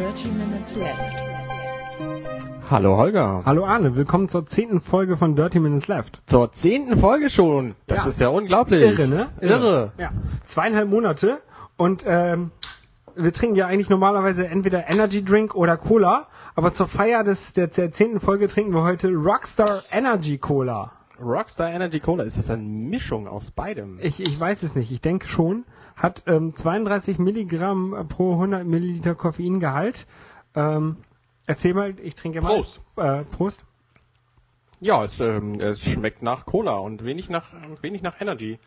Dirty Minutes Left. Hallo Holger. Hallo Arne, willkommen zur zehnten Folge von Dirty Minutes Left. Zur zehnten Folge schon. Das Ja. ist ja unglaublich. Irre, ne? Irre. Ja. Zweieinhalb Monate und ähm, wir trinken ja eigentlich normalerweise entweder Energy Drink oder Cola, aber zur Feier des der der zehnten Folge trinken wir heute Rockstar Energy Cola. Rockstar Energy Cola, ist das eine Mischung aus beidem? Ich, ich weiß es nicht, ich denke schon. Hat ähm, 32 Milligramm pro 100 Milliliter Koffeingehalt. Ähm, erzähl mal, ich trinke mal. Prost. Äh, Prost. Ja, es, ähm, es schmeckt nach Cola und wenig nach wenig nach Energy.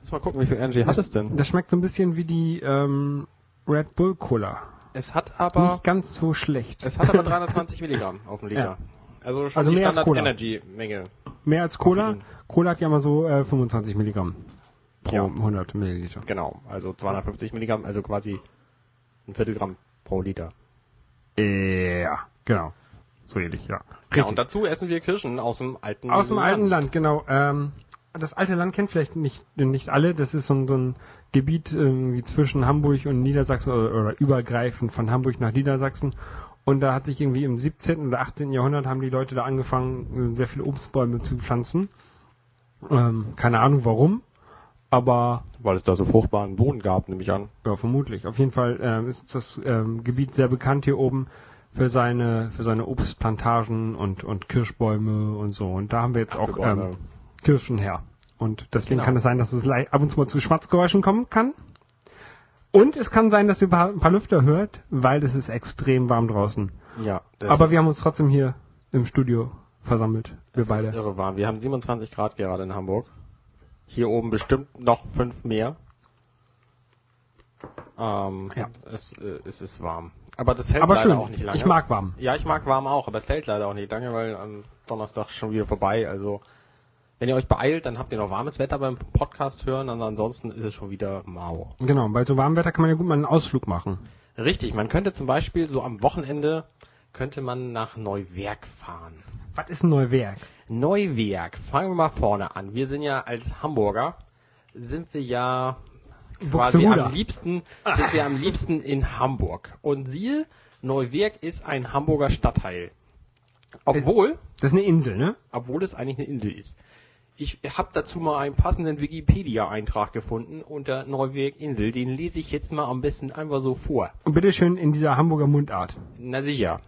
Lass mal gucken, wie viel Energy hat es denn? Das schmeckt so ein bisschen wie die ähm, Red Bull Cola. Es hat aber Nicht ganz so schlecht. es hat aber 320 Milligramm auf dem Liter. Also schon Also die mehr als Standard Cola. Energy Menge. Mehr als Cola. Cola hat ja mal so äh, 25 Milligramm pro Ja. 100 Milliliter. Genau, also 250 Milligramm, also quasi ein Viertelgramm pro Liter. Ja, genau. So ähnlich, ja. Ja, und dazu essen wir Kirschen aus dem alten Aus dem alten Land, genau. Ähm, das alte Land kennt vielleicht nicht, nicht alle. Das ist so ein, so ein Gebiet irgendwie zwischen Hamburg und Niedersachsen oder, oder übergreifend von Hamburg nach Niedersachsen. Und da hat sich irgendwie im 17. oder 18. Jahrhundert haben die Leute da angefangen, äh, sehr viele Obstbäume zu pflanzen. Ähm, keine Ahnung warum, aber Weil es da so fruchtbaren Boden gab, nehme ich an. Ja, vermutlich. Auf jeden Fall ähm, ist das ähm, Gebiet sehr bekannt hier oben für seine für seine Obstplantagen und und Kirschbäume und so. Und da haben wir jetzt auch ähm, Kirschen her. Und deswegen Genau. kann es sein, dass es ab und zu mal zu Schmatzgeräuschen kommen kann. Und es kann sein, dass ihr ein paar, ein paar Lüfter hört, weil es ist extrem warm draußen. Ja, das Aber wir haben uns trotzdem hier im Studio versammelt. Wir das ist beide. irre warm. Wir haben 27 Grad gerade in Hamburg. Hier oben bestimmt noch fünf mehr. Ähm, Ja. es, äh, es ist warm. Aber das hält Aber leider schön. auch nicht lange. Ich mag warm. Ja, ich mag warm auch, aber es hält leider auch nicht lange, weil am Donnerstag schon wieder vorbei. Also, wenn ihr euch beeilt, dann habt ihr noch warmes Wetter beim Podcast hören, und ansonsten ist es schon wieder mau. Genau. Bei so warmem Wetter kann man ja gut mal einen Ausflug machen. Richtig, man könnte zum Beispiel so am Wochenende könnte man nach Neuwerk fahren. Was ist ein Neuwerk? Neuwerk, fangen wir mal vorne an. Wir sind ja als Hamburger, sind wir ja quasi am liebsten, sind wir am liebsten in Hamburg. Und siehe, Neuwerk ist ein Hamburger Stadtteil. Obwohl, Das ist eine Insel, ne? obwohl es eigentlich eine Insel ist. Ich habe dazu mal einen passenden Wikipedia-Eintrag gefunden unter Neuwerk Insel. Den lese ich jetzt mal am besten einfach so vor. Und bitteschön in dieser Hamburger Mundart. Na sicher.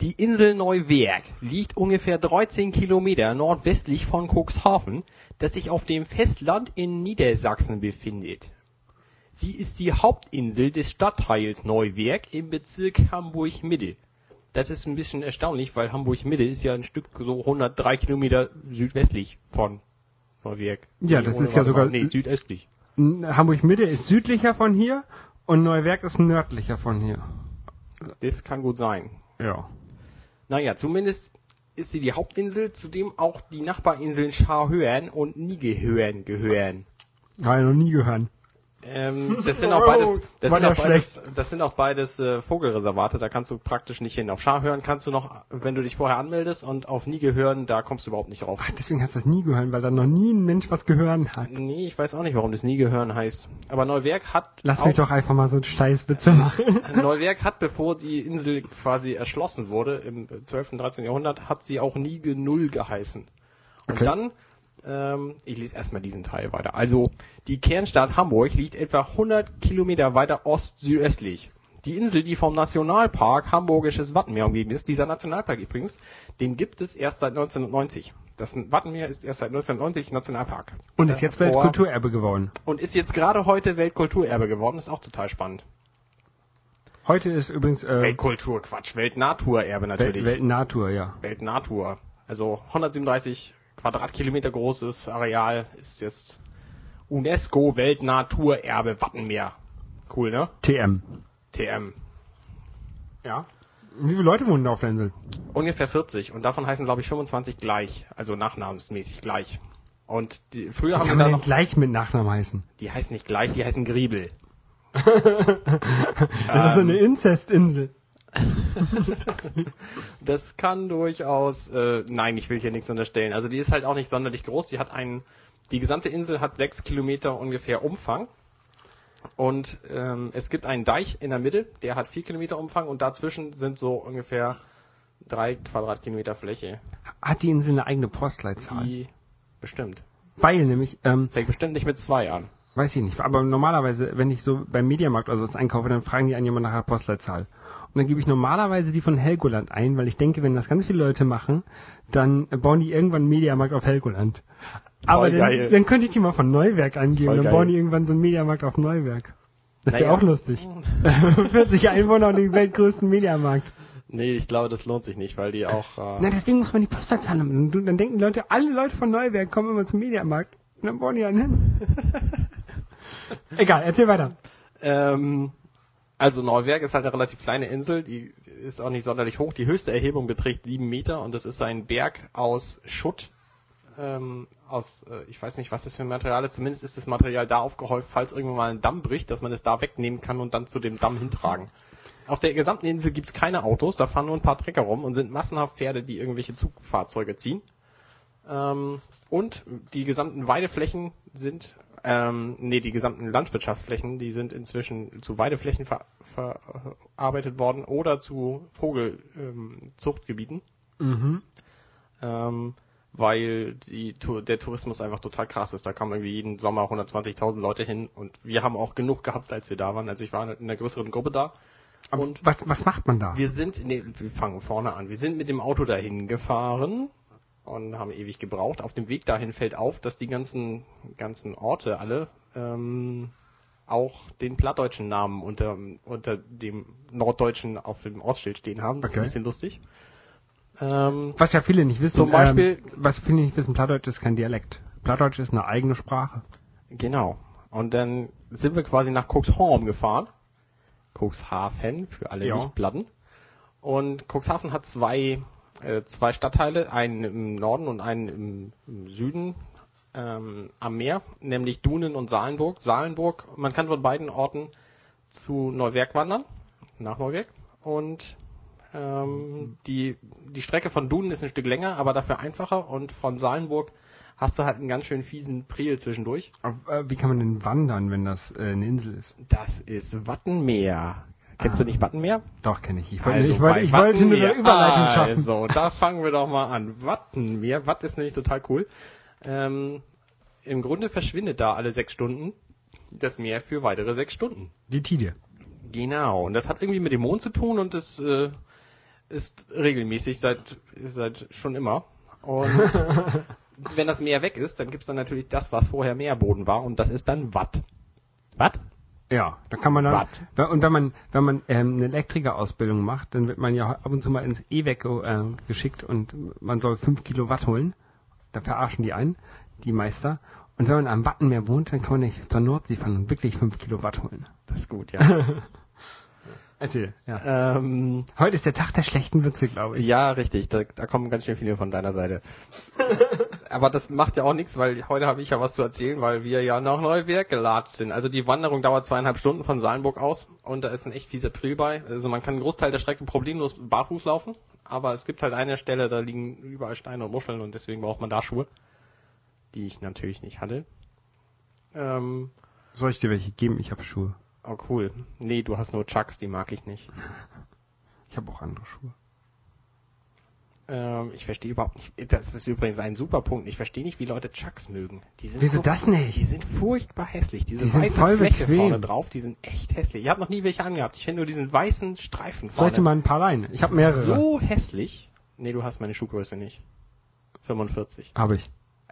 Die Insel Neuwerk liegt ungefähr 13 Kilometer nordwestlich von Cuxhaven, das sich auf dem Festland in Niedersachsen befindet. Sie ist die Hauptinsel des Stadtteils Neuwerk im Bezirk Hamburg-Mitte. Das ist ein bisschen erstaunlich, weil Hamburg-Mitte ist ja ein Stück so 103 Kilometer südwestlich von Neuwerk. Ja, Nee, das ist ja sogar- Nee, südöstlich. Hamburg Mitte ist südlicher von hier und Neuwerk ist nördlicher von hier. Das kann gut sein. Ja. Naja, zumindest ist sie die Hauptinsel, zu dem auch die Nachbarinseln Scharhörn und Nigehörn gehören. Ich noch nie gehört. Ähm, das sind auch beides, das War sind auch beides, das sind auch beides äh, Vogelreservate, da kannst du praktisch nicht hin. Auf Scharhörn kannst du noch, wenn du dich vorher anmeldest und auf Nigehörn, da kommst du überhaupt nicht drauf. Ach, deswegen hast du das nie gehört, weil da noch nie ein Mensch was gehört hat. Nee, ich weiß auch nicht, warum das Nigehörn heißt. Aber Neuwerk hat Lass auch, mich doch einfach mal so einen Scheißwitze machen. Neuwerk hat, bevor die Insel quasi erschlossen wurde, im 12. und 13. Jahrhundert, hat sie auch Nige Null geheißen. Und Okay. dann, ähm, ich lese erstmal diesen Teil weiter. Also, die Kernstadt Hamburg liegt etwa 100 Kilometer weiter ost-südöstlich. Die Insel, die vom Nationalpark Hamburgisches Wattenmeer umgeben ist, dieser Nationalpark übrigens, den gibt es erst seit 1990. Das Wattenmeer ist erst seit 1990 Nationalpark. Und ist jetzt Weltkulturerbe geworden. Und ist jetzt gerade heute Weltkulturerbe geworden, ist auch total spannend. Heute ist übrigens äh, Weltkultur, Quatsch, Weltnaturerbe natürlich. Welt Weltnatur, ja. Weltnatur. Also 137 Quadratkilometer großes Areal ist jetzt UNESCO Weltnaturerbe Wattenmeer. Cool, ne? TM. TM. Ja. Wie viele Leute wohnen da auf der Insel? Ungefähr 40 und davon heißen glaube ich 25 gleich, also nachnamensmäßig gleich. Und die, früher haben wir da noch, gleich mit Nachnamen heißen? die heißen nicht gleich, die heißen Griebel. Das ist so eine Inzestinsel. Das kann durchaus, äh, nein, ich will hier nichts unterstellen. Also die ist halt auch nicht sonderlich groß. Die hat einen, die gesamte Insel hat sechs Kilometer ungefähr Umfang. Und ähm, es gibt einen Deich in der Mitte, der hat vier Kilometer Umfang und dazwischen sind so ungefähr drei Quadratkilometer Fläche. Hat die Insel eine eigene Postleitzahl? Die bestimmt. Weil nämlich, ähm, Fängt bestimmt nicht mit zwei an. weiß ich nicht, aber normalerweise, wenn ich so beim Mediamarkt oder sowas einkaufe, dann fragen die einen jemand nach der Postleitzahl. Und dann gebe ich normalerweise die von Helgoland ein, weil ich denke, wenn das ganz viele Leute machen, dann bauen die irgendwann einen Mediamarkt auf Helgoland. Aber dann, dann könnte ich die mal von Neuwerk angeben, Voll dann geil. bauen die irgendwann so einen Mediamarkt auf Neuwerk. Das wäre Naja. auch lustig. 40 Einwohner und den weltgrößten Mediamarkt. Nee, ich glaube, das lohnt sich nicht, weil die auch. Na, Äh, deswegen muss man die Postleitzahl haben. Dann, dann denken Leute, alle Leute von Neuwerk kommen immer zum Mediamarkt. Und dann bauen die einen hin. Egal, erzähl weiter. ähm, also Neuwerk ist halt eine relativ kleine Insel, die ist auch nicht sonderlich hoch. Die höchste Erhebung beträgt sieben Meter und das ist ein Berg aus Schutt. Ähm, aus, äh, ich weiß nicht, was das für ein Material ist. Zumindest ist das Material da aufgehäuft, falls irgendwann mal ein Damm bricht, dass man es da wegnehmen kann und dann zu dem Damm hintragen. Auf der gesamten Insel gibt's keine Autos, da fahren nur ein paar Trecker rum und sind massenhaft Pferde, die irgendwelche Zugfahrzeuge ziehen. Ähm, und die gesamten Weideflächen sind, ähm, nee, die gesamten Landwirtschaftsflächen, die sind inzwischen zu Weideflächen ver verarbeitet worden oder zu Vogelzuchtgebieten. Ähm, Mhm. ähm, weil die, der Tourismus einfach total krass ist. Da kommen irgendwie jeden Sommer 120.000 Leute hin und wir haben auch genug gehabt, als wir da waren. Also ich war in einer größeren Gruppe da Aber und was, was macht man da? wir sind, nee, wir fangen vorne an. Wir sind mit dem Auto dahin gefahren und haben ewig gebraucht. Auf dem Weg dahin fällt auf, dass die ganzen, ganzen Orte alle ähm, auch den plattdeutschen Namen unter, unter dem norddeutschen auf dem Ortsschild stehen haben. Das Okay. ist ein bisschen lustig. Ähm, Was ja viele nicht wissen. Zum Beispiel- Ähm, was viele nicht wissen, Plattdeutsch ist kein Dialekt. Plattdeutsch ist eine eigene Sprache. Genau. Und dann sind wir quasi nach Cuxhaven gefahren. Cuxhaven, für alle Ja. Nichtblatten. Und Cuxhaven hat zwei, äh, zwei Stadtteile, einen im Norden und einen im, im Süden ähm, am Meer, nämlich Dunen und Salenburg. Salenburg, man kann von beiden Orten zu Neuwerk wandern, nach Neuwerk. Und ähm, die, die Strecke von Dunen ist ein Stück länger, aber dafür einfacher. Und von Salenburg hast du halt einen ganz schön fiesen Priel zwischendurch. Aber, äh, wie kann man denn wandern, wenn das äh, eine Insel ist? Das ist Wattenmeer. Kennst Ah. du nicht Wattenmeer? Doch, kenne ich. Ich wollte, Also ich wollte, ich wollte nur eine. Überleitung schaffen. Also, da fangen wir doch mal an. Wattenmeer. Watt ist nämlich total cool. Ähm, Im Grunde verschwindet da alle sechs Stunden das Meer für weitere sechs Stunden. Die Tidie. Genau. Und das hat irgendwie mit dem Mond zu tun und das äh, ist regelmäßig seit, seit schon immer. Und wenn das Meer weg ist, dann gibt's dann natürlich das, was vorher Meerboden war und das ist dann Watt. Watt? Ja, da kann man dann. Ja, Und wenn man, wenn man ähm, eine Elektrikerausbildung macht, dann wird man ja ab und zu mal ins E-Weg äh, geschickt und man soll fünf Kilo Watt holen. Da verarschen die einen, die Meister. Und wenn man am Wattenmeer wohnt, dann kann man nicht zur Nordsee fahren und wirklich fünf Kilo Watt holen. Das ist gut, ja. Erzähl, ja. ähm, Heute ist der Tag der schlechten Witze, glaube ich. Ja, richtig. Da, da kommen ganz schön viele von deiner Seite. Aber das macht ja auch nichts, weil heute habe ich ja was zu erzählen, weil wir ja nach Neuwerk gelatscht sind. Also die Wanderung dauert zweieinhalb Stunden von Salenburg aus und da ist ein echt fieser Priel bei. Also man kann einen Großteil der Strecke problemlos barfuß laufen, aber es gibt halt eine Stelle, da liegen überall Steine und Muscheln und deswegen braucht man da Schuhe, die ich natürlich nicht hatte. Ähm, Soll ich dir welche geben? Ich habe Schuhe. oh cool. Nee, du hast nur Chucks, die mag ich nicht. Ich habe auch andere Schuhe. Ähm, ich verstehe überhaupt nicht. Das ist übrigens ein super Punkt. Ich verstehe nicht, wie Leute Chucks mögen. Die sind Wieso so, das nicht? Die sind furchtbar hässlich. Diese Die sind weiße voll Fläche bequem. vorne drauf, die sind echt hässlich. Ich habe noch nie welche angehabt. Ich finde nur diesen weißen Streifen vorne. Sollte mal ein paar leihen. Ich habe mehrere. So hässlich. Nee, du hast meine Schuhgröße nicht. 45. Habe ich.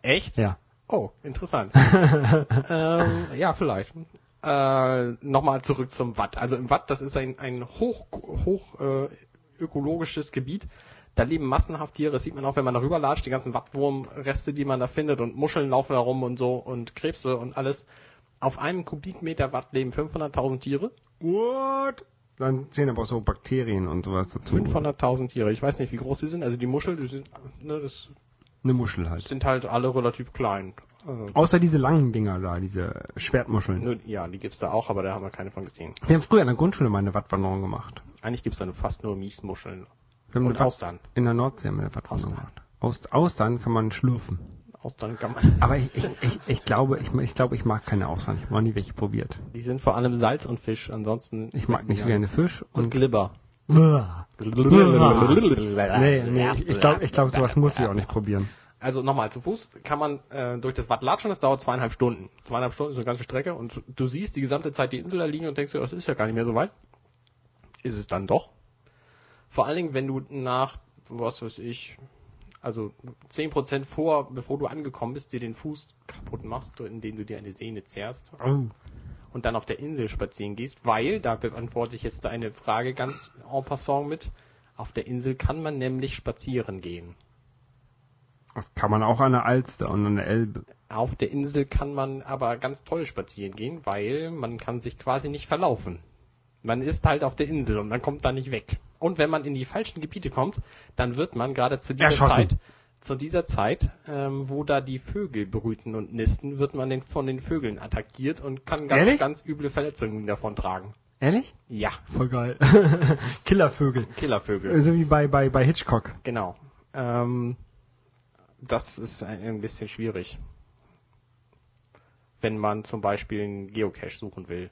Echt? Ja. Oh, interessant. ähm, ja, vielleicht. Äh, Nochmal zurück zum Watt. Also im Watt, das ist ein, ein hoch, hoch äh, ökologisches Gebiet. Da leben massenhaft Tiere, das sieht man auch, wenn man darüber latscht, die ganzen Wattwurmreste, die man da findet und Muscheln laufen da rum und so und Krebse und alles. Auf einem Kubikmeter Watt leben 500.000 Tiere. What? Dann zählen aber auch so Bakterien und sowas dazu. 500.000 Tiere. Ich weiß nicht, wie groß die sind. Also die Muscheln, die sind, ne, das Eine Muschel halt. sind halt alle relativ klein. Also, Außer diese langen Dinger da, diese Schwertmuscheln. ja, die gibt's da auch, aber da haben wir keine von gesehen. Wir haben früher in der Grundschule mal eine Wattwanderung gemacht. Eigentlich gibt's da nur fast nur Miesmuscheln. Und Austern. In der Nordsee haben wir eine Austern. gemacht. Aus, Austern kann man schlürfen. Austern kann man. Aber ich, ich, ich, ich glaube, ich, ich glaube, ich mag keine Austern. Ich habe noch nie welche probiert. Die sind vor allem Salz und Fisch, ansonsten. Ich mag nicht so gerne Fisch Und und Glibber. Nee, nee, ich, glaube, ich glaub, sowas muss ich auch nicht probieren. Also nochmal, zu Fuß kann man äh, durch das Watt latschen, das dauert zweieinhalb Stunden. Zweieinhalb Stunden ist eine ganze Strecke und du siehst die gesamte Zeit die Insel da liegen und denkst dir, das ist ja gar nicht mehr so weit. Ist es dann doch. Vor allen Dingen, wenn du nach, was weiß ich, also 10% vor, bevor du angekommen bist, dir den Fuß kaputt machst, indem du dir eine Sehne zerrst Oh. und dann auf der Insel spazieren gehst, weil, da beantworte ich jetzt eine Frage ganz en passant mit, auf der Insel kann man nämlich spazieren gehen. Das kann man auch an der Alster und an der Elbe. Auf der Insel kann man aber ganz toll spazieren gehen, weil man kann sich quasi nicht verlaufen. Man ist halt auf der Insel und man kommt da nicht weg. Und wenn man in die falschen Gebiete kommt, dann wird man gerade zu dieser Erschossen. Zeit, zu dieser Zeit, ähm, wo da die Vögel brüten und nisten, wird man den, von den Vögeln attackiert und kann ganz, Ehrlich? ganz üble Verletzungen davon tragen. Ehrlich? Ja, Voll geil. Killervögel. Killervögel. So wie bei, bei, bei Hitchcock. Genau. Ähm, das ist ein, ein bisschen schwierig. Wenn man zum Beispiel einen Geocache suchen will.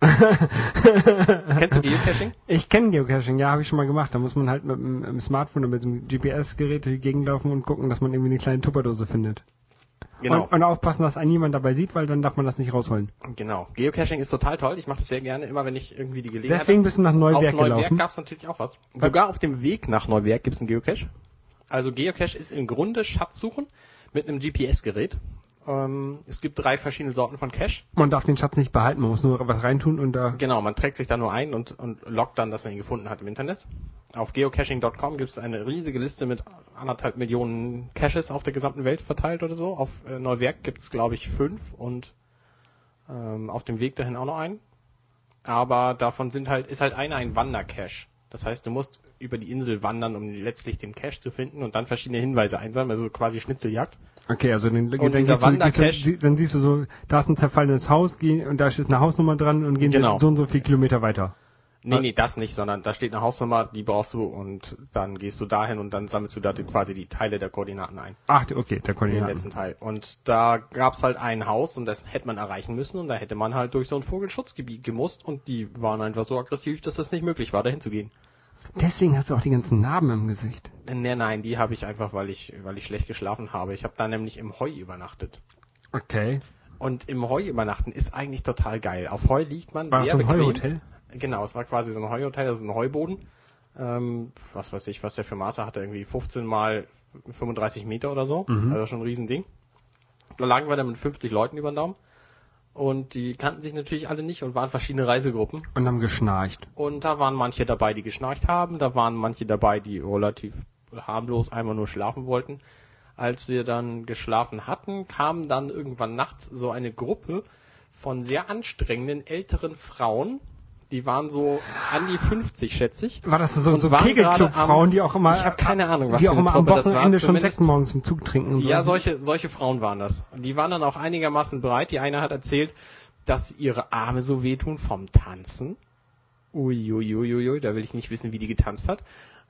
Kennst du Geocaching? Ich kenne Geocaching, ja, habe ich schon mal gemacht. Da muss man halt mit dem, Smartphone oder mit dem GPS-Gerät durch die Gegend laufen und gucken, dass man irgendwie eine kleine Tupperdose findet. Genau. Und, und aufpassen, dass einen niemand dabei sieht, weil dann darf man das nicht rausholen. genau. Geocaching ist total toll. Ich mache das sehr gerne, immer wenn ich irgendwie die Gelegenheit Deswegen bist du nach habe. Auf Neuwerk Neuwerk gab es natürlich auch was. Sogar auf dem Weg nach Neuwerk gibt es einen Geocache. Also Geocache ist im Grunde Schatzsuchen mit einem GPS-Gerät. Ähm, es gibt drei verschiedene Sorten von Cache. Man darf den Schatz nicht behalten, man muss nur was reintun und da. Genau, man trägt sich da nur ein und, und loggt dann, dass man ihn gefunden hat im Internet. Auf geocaching.com gibt es eine riesige Liste mit anderthalb Millionen Caches auf der gesamten Welt verteilt oder so. Auf äh, Neuwerk gibt es, glaube ich, fünf und ähm, auf dem Weg dahin auch noch einen. Aber davon sind halt, ist halt einer ein Wandercache. Das heißt, du musst über die Insel wandern, um letztlich den Cache zu finden und dann verschiedene Hinweise einsammeln, also quasi Schnitzeljagd. Okay, also den, dann, Und du, gehst du, dann siehst du so, da ist ein zerfallenes Haus geh- und da ist eine Hausnummer dran und gehen Genau. so und so viele Kilometer weiter. Nee, nee, das nicht, sondern da steht eine Hausnummer, die brauchst du und dann gehst du dahin und dann sammelst du da quasi die Teile der Koordinaten ein. Ach, okay, der Den Koordinaten. letzten Teil. Und da gab's halt ein Haus und das hätte man erreichen müssen und da hätte man halt durch so ein Vogelschutzgebiet gemusst und die waren einfach so aggressiv, dass es nicht möglich war, dahin zu gehen. Deswegen hast du auch die ganzen Narben im Gesicht. Nee, nein, die habe ich einfach, weil ich, weil ich schlecht geschlafen habe. Ich habe da nämlich im Heu übernachtet. Okay. Und im Heu übernachten ist eigentlich total geil. Auf Heu liegt man War das sehr so ein bequem. Heuhotel? Genau, es war quasi so ein Heuhotel, also ein Heuboden. Ähm, was weiß ich, was der für Maße hatte, irgendwie 15 mal 35 Meter oder so. Mhm. Also schon ein Riesending. Da lagen wir dann mit 50 Leuten über den Daumen. Und die kannten sich natürlich alle nicht und waren verschiedene Reisegruppen. Und haben geschnarcht. Und da waren manche dabei, die geschnarcht haben. Da waren manche dabei, die relativ harmlos einmal nur schlafen wollten. Als wir dann geschlafen hatten, kam dann irgendwann nachts so eine Gruppe von sehr anstrengenden älteren Frauen. Die waren so an die 50, schätze ich. War das so, Und so Kegelclub-Frauen, die auch immer, Ich habe keine Ahnung, was die auch immer am das war. Wochenende schon Sekt morgens zum Zug trinken und so. Ja, solche, solche Frauen waren das. Die waren dann auch einigermaßen bereit. Die eine hat erzählt, dass ihre Arme so wehtun vom Tanzen. Uiuiuiui, da will ich nicht wissen, wie die getanzt hat.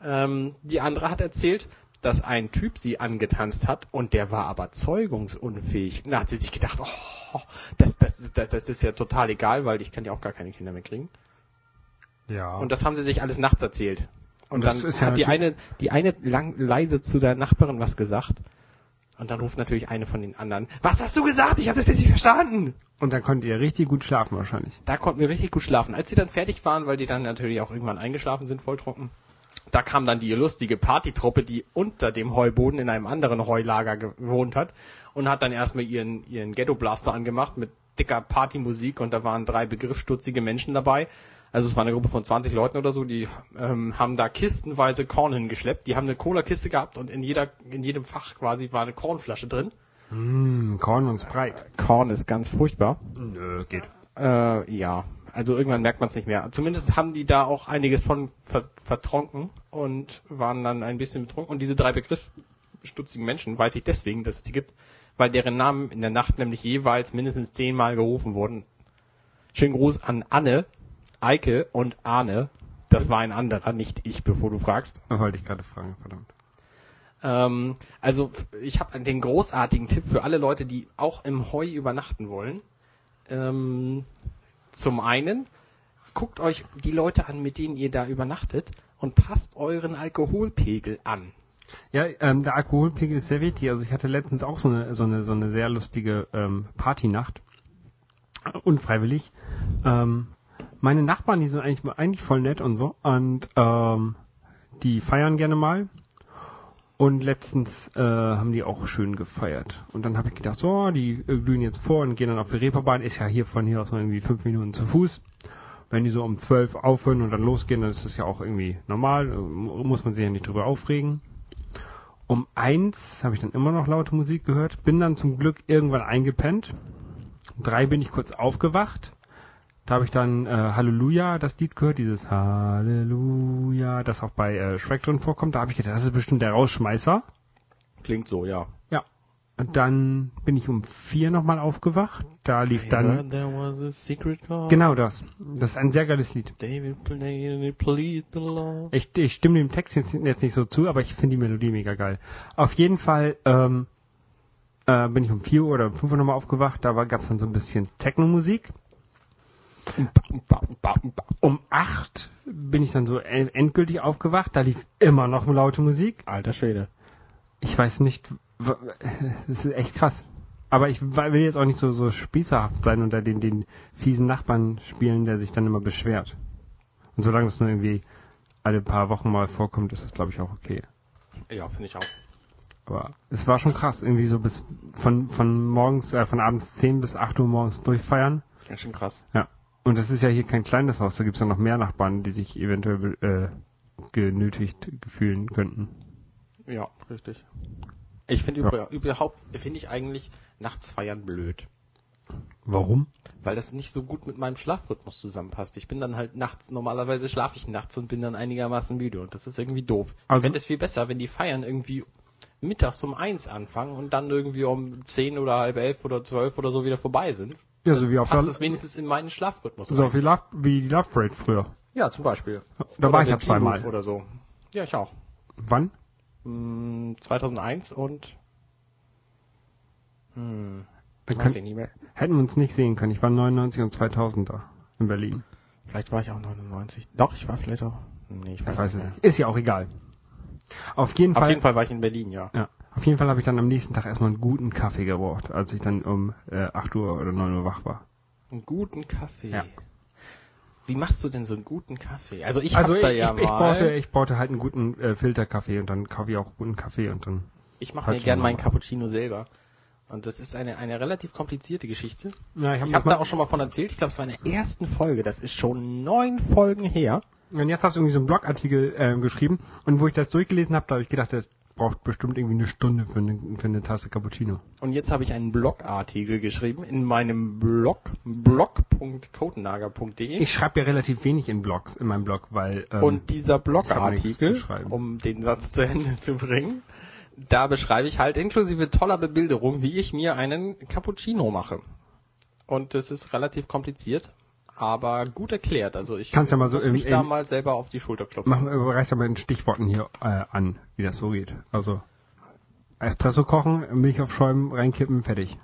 Ähm, die andere hat erzählt, dass ein Typ sie angetanzt hat und der war aber zeugungsunfähig. Da hat sie sich gedacht, oh, das, das, das, das ist ja total egal, weil ich kann ja auch gar keine Kinder mehr kriegen. Ja. Und das haben sie sich alles nachts erzählt. Und Und dann ja hat die eine, die eine lang, leise zu der Nachbarin was gesagt. Und dann ruft natürlich eine von den anderen, was hast du gesagt? Ich habe das jetzt nicht verstanden. und dann konntet ihr richtig gut schlafen wahrscheinlich. Da konnten wir richtig gut schlafen. Als sie dann fertig waren, weil die dann natürlich auch irgendwann eingeschlafen sind, volltrunken, da kam dann die lustige Partytruppe, die unter dem Heuboden in einem anderen Heulager gewohnt hat und hat dann erstmal ihren, ihren Ghetto-Blaster angemacht mit dicker Partymusik und da waren drei begriffsstutzige Menschen dabei. Also es war eine Gruppe von 20 Leuten oder so, die ähm, haben da kistenweise Korn hingeschleppt. Die haben eine Cola-Kiste gehabt und in jeder, in jedem Fach quasi war eine Kornflasche drin. Mmh, Korn und Sprite. Korn ist ganz furchtbar. Nö, geht. Äh, ja, also irgendwann merkt man es nicht mehr. Zumindest haben die da auch einiges von ver vertrunken und waren dann ein bisschen betrunken. Und diese drei begriffsstutzigen Menschen weiß ich deswegen, dass es die gibt, weil deren Namen in der Nacht nämlich jeweils mindestens zehnmal gerufen wurden. Schönen Gruß an Anne, Eike und Arne. Das war ein anderer, nicht ich, bevor du fragst. Wollte ich gerade fragen, verdammt. Ähm, also ich habe den großartigen Tipp für alle Leute, die auch im Heu übernachten wollen. Ähm, zum einen, guckt euch die Leute an, mit denen ihr da übernachtet und passt euren Alkoholpegel an. Ja, ähm, der Alkoholpegel ist sehr wichtig. Also ich hatte letztens auch so eine, so eine, so eine sehr lustige ähm, Partynacht. Unfreiwillig. Ähm, meine Nachbarn, die sind eigentlich, eigentlich voll nett und so. Und ähm, die feiern gerne mal. Und letztens äh, haben die auch schön gefeiert. Und dann habe ich gedacht, so, die äh, glühen jetzt vor und gehen dann auf die Reeperbahn. Ist ja hier von hier aus nur irgendwie fünf Minuten zu Fuß. Wenn die so um zwölf aufhören und dann losgehen, dann ist das ja auch irgendwie normal. Äh, Muss man sich ja nicht drüber aufregen. Um eins habe ich dann immer noch laute Musik gehört. Bin dann zum Glück irgendwann eingepennt. Um drei bin ich kurz aufgewacht. Da habe ich dann äh, Halleluja, das Lied gehört, dieses Halleluja, das auch bei äh, Shrek drin vorkommt. Da habe ich gedacht, das ist bestimmt der Rausschmeißer. Klingt so, ja. Ja. Und dann bin ich um vier nochmal aufgewacht. Da lief dann genau das. Das ist ein sehr geiles Lied. Ich, ich stimme dem Text jetzt, jetzt nicht so zu, aber ich finde die Melodie mega geil. Auf jeden Fall ähm, äh, bin ich um 4 Uhr oder um 5 Uhr nochmal aufgewacht. Da gab es dann so ein bisschen Techno-Musik. Um 8 bin ich dann so en- endgültig aufgewacht. Da lief immer noch laute Musik. Alter Schwede. Ich weiß nicht, das ist echt krass. Aber ich will jetzt auch nicht so, so spießerhaft sein unter den, den fiesen Nachbarn spielen, der sich dann immer beschwert. Und solange das nur irgendwie alle paar Wochen mal vorkommt, ist das glaube ich auch okay. Ja, finde ich auch. Aber es war schon krass, irgendwie so bis von, von morgens, äh, von abends 10 bis 8 Uhr morgens durchfeiern. Ganz schön krass. Ja. Und das ist ja hier kein kleines Haus, da gibt's ja noch mehr Nachbarn, die sich eventuell äh, genötigt fühlen könnten. Ja, richtig. Ich finde Ja. über, überhaupt, finde ich eigentlich nachts feiern blöd. Warum? Weil das nicht so gut mit meinem Schlafrhythmus zusammenpasst. Ich bin dann halt nachts, normalerweise schlafe ich nachts und bin dann einigermaßen müde und das ist irgendwie doof. Also- ich fände es viel besser, wenn die Feiern irgendwie mittags um eins anfangen und dann irgendwie um zehn oder halb elf oder zwölf oder so wieder vorbei sind. Ja, so wie auf, Passt der, es wenigstens in meinen Schlafrhythmus so rein. wie, Love, wie die Love Parade früher. Ja, zum Beispiel. Da Oder war ich ja zweimal. Oder so. Ja, ich auch. Wann? Hm, 2001 und hm, Dann weiß ich nicht mehr. hätten wir uns nicht sehen können. Ich war 99 und 2000 da in Berlin. Vielleicht war ich auch 99. Doch, ich war vielleicht auch. Nee, ich weiß, Ich weiß nicht. Ist ja auch egal. Auf jeden Auf Fall. jeden Fall war ich in Berlin, ja. Ja. Auf jeden Fall habe ich dann am nächsten Tag erstmal einen guten Kaffee gebraucht, als ich dann um äh, 8 Uhr oder 9 Uhr wach war. Einen guten Kaffee. Ja. Wie machst du denn so einen guten Kaffee? Also ich also hab ich, da ja ich, ich, mal. brauchte, ich brauchte halt einen guten äh, Filterkaffee und dann kaufe ich auch guten Kaffee und dann. ich mache halt mir schon gern mal. meinen Cappuccino selber. Und das ist eine, eine relativ komplizierte Geschichte. Ja, Ich habe da auch schon mal von erzählt. Ich glaube, es war in der ersten Folge. Das ist schon neun Folgen her. Und jetzt hast du irgendwie so einen Blogartikel äh, geschrieben und wo ich das durchgelesen habe, da habe ich gedacht, das braucht bestimmt irgendwie eine Stunde für eine, für eine Tasse Cappuccino. Und jetzt habe ich einen Blogartikel geschrieben in meinem Blog, blog.codenager.de. Ich schreibe ja relativ wenig in Blogs, in meinem Blog, weil ähm, Und dieser Blogartikel, um den Satz zu Ende zu bringen, da beschreibe ich halt inklusive toller Bebilderung, wie ich mir einen Cappuccino mache. Und das ist relativ kompliziert, aber gut erklärt. Also ich Kannst ja mal so muss im- mich da im- mal selber auf die Schulter klopfen. mach, reiß doch mal in Stichworten hier äh, an, wie das so geht. Also Espresso kochen, Milch aufschäumen, reinkippen, fertig.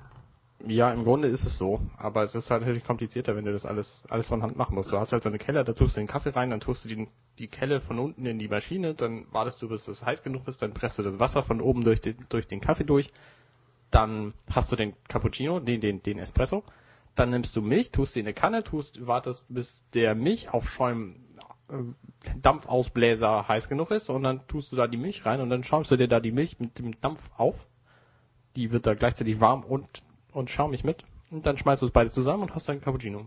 Ja, im Grunde ist es so, aber es ist halt natürlich komplizierter, wenn du das alles, alles von Hand machen musst. Du hast halt so eine Kelle, da tust du den Kaffee rein, dann tust du die, die Kelle von unten in die Maschine, dann wartest du, bis es heiß genug ist, dann presst du das Wasser von oben durch den, durch den Kaffee durch, dann hast du den Cappuccino, den, den, den Espresso, dann nimmst du Milch, tust sie in eine Kanne, tust, wartest, bis der Milchaufschäum äh, Dampfausbläser heiß genug ist und dann tust du da die Milch rein und dann schaumst du dir da die Milch mit dem Dampf auf. Die wird da gleichzeitig warm und, und schaumig mit. Und dann schmeißt du es beides zusammen und hast dann Cappuccino.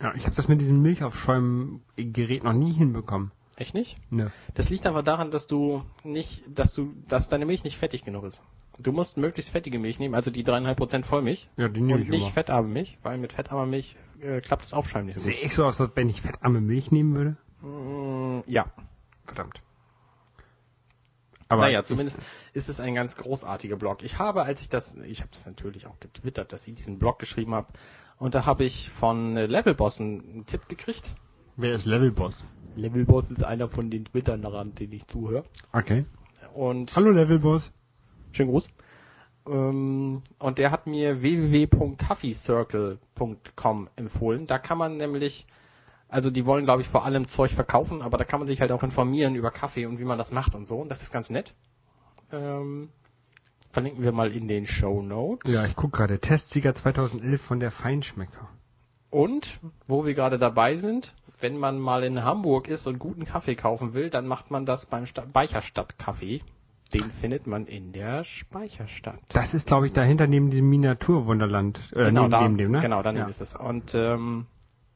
Ja, ich habe das mit diesem Milchaufschäumen-Gerät noch nie hinbekommen. Echt nicht? Ne. Das liegt aber daran, dass du nicht, dass du, dass deine Milch nicht fettig genug ist. Du musst möglichst fettige Milch nehmen, also die 3,5% Vollmilch. Ja, die nehme und ich nicht immer. fettarme Milch, weil mit fettarmer Milch äh, klappt das Aufschäumen nicht so Sehe ich so aus, als wenn ich fettarme Milch nehmen würde? gut. Mm, ja. Verdammt. Aber naja, zumindest ist es ein ganz großartiger Blog. Ich habe, als ich das, ich habe das natürlich auch getwittert, dass ich diesen Blog geschrieben habe. Und da habe ich von äh, Levelboss einen Tipp gekriegt. wer ist Levelboss? Levelboss ist einer von den Twittern daran, denen ich zuhöre. Okay. Und Hallo Levelboss. schönen Gruß. Ähm, und der hat mir www.coffeecircle.com empfohlen. Da kann man nämlich, also die wollen glaube ich vor allem Zeug verkaufen, aber da kann man sich halt auch informieren über Kaffee und wie man das macht und so. Und das ist ganz nett. Ähm, verlinken wir mal in den Show Notes. Ja, ich guck gerade. Testsieger 2011 von der Feinschmecker. Und, wo wir gerade dabei sind, wenn man mal in Hamburg ist und guten Kaffee kaufen will, dann macht man das beim Speicherstadt Kaffee. Den findet man in der Speicherstadt. Das ist, glaube ich, dahinter neben diesem Miniaturwunderland. Äh, genau, neben, da, neben dem, ne? genau, daneben ja. ist es. Und ähm,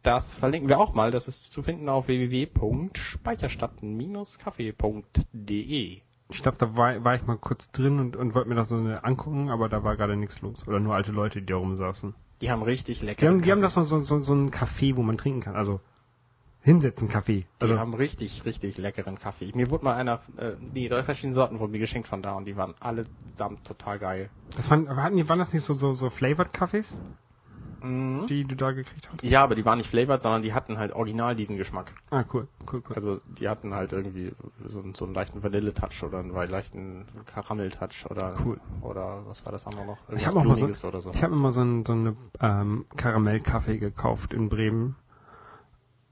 das verlinken wir auch mal. Das ist zu finden auf www.speicherstadt-kaffee.de. Ich glaube, da war, war ich mal kurz drin und, und wollte mir das so eine angucken, aber da war gerade nichts los. Oder nur alte Leute, die da rumsaßen. Die haben richtig lecker. Die haben, die haben das so, so, so, so ein Café, wo man trinken kann. Also hinsetzen Kaffee. Also die haben richtig, richtig leckeren Kaffee. Mir wurde mal einer, äh, die drei verschiedene Sorten wurden mir geschenkt von da und die waren allesamt total geil. das waren, hatten die, waren das nicht so, so, so flavored Kaffees, Mhm. die du da gekriegt hast? Ja, aber die waren nicht flavored, sondern die hatten halt original diesen Geschmack. Ah, cool, cool, cool. Also die hatten halt irgendwie so, so einen leichten Vanille-Touch oder einen leichten Karamell-Touch oder Cool. oder was war das andere noch? Ich Irgendwas habe auch mal so, so. ich habe immer so, ein, so eine ähm, Karamellkaffee gekauft in Bremen.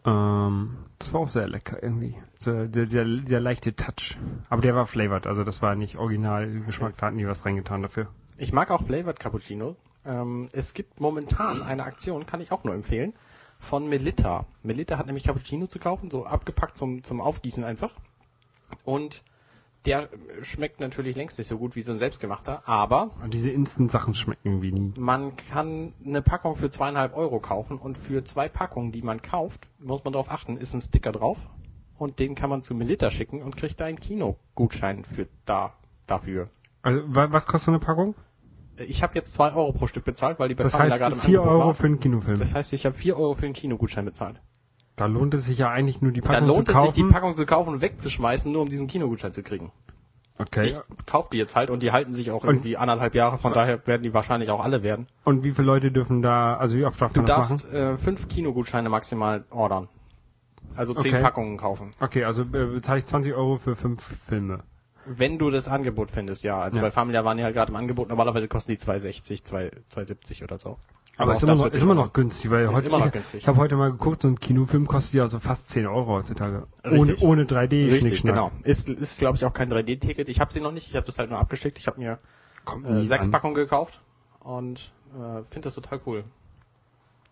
Ähm, das war auch sehr lecker irgendwie. So, der, der, der leichte Touch. Aber der war flavored, also das war nicht original Geschmack, da hatten die was reingetan dafür. Ich mag auch Flavored Cappuccino. Ähm, es gibt momentan eine Aktion, kann ich auch nur empfehlen, von Melitta. Melitta hat nämlich Cappuccino zu kaufen, so abgepackt zum, zum Aufgießen einfach. Und der schmeckt natürlich längst nicht so gut wie so ein selbstgemachter, aber Und diese Instant-Sachen schmecken irgendwie nie. man kann eine Packung für zweieinhalb Euro kaufen und für zwei Packungen, die man kauft, muss man darauf achten, ist ein Sticker drauf und den kann man zu Melitta schicken und kriegt da einen Kinogutschein für da dafür. Also, wa- was kostet eine Packung? Ich habe jetzt zwei Euro pro Stück bezahlt, weil die bei Das Famila heißt gerade im 4 Angebot Euro war. für einen Kinofilm. Das heißt, ich habe vier Euro für einen Kinogutschein bezahlt. Da lohnt es sich ja eigentlich nur die Da Packung lohnt zu es sich, kaufen. die Packung zu kaufen und wegzuschmeißen, nur um diesen Kinogutschein zu kriegen. okay. Ich kaufe die jetzt halt und die halten sich auch Und- irgendwie anderthalb Jahre, von daher werden die wahrscheinlich auch alle werden. Und wie viele Leute dürfen da, also wie oft darf Du man das machen? darfst äh, fünf Kinogutscheine maximal ordern. Also zehn Okay. Packungen kaufen. Okay, also äh, bezahle ich 20 Euro für fünf Filme. Wenn du das Angebot findest, ja. Also Ja. bei Familia waren die halt gerade im Angebot. Normalerweise kosten die 2,60, 2 2,70 oder so. Aber, auch ist, immer noch, ist immer noch günstig, weil heute, ich, günstig. ich habe heute mal geguckt, so ein Kinofilm kostet ja so fast 10 Euro heutzutage. Ohne, Richtig. ohne 3D Richtig, genau. Ist, ist glaube ich, auch kein 3D-Ticket. Ich habe sie noch nicht, ich habe das halt nur abgeschickt. Ich habe mir Kommt äh, sechs an. Packungen gekauft und äh, finde das total cool.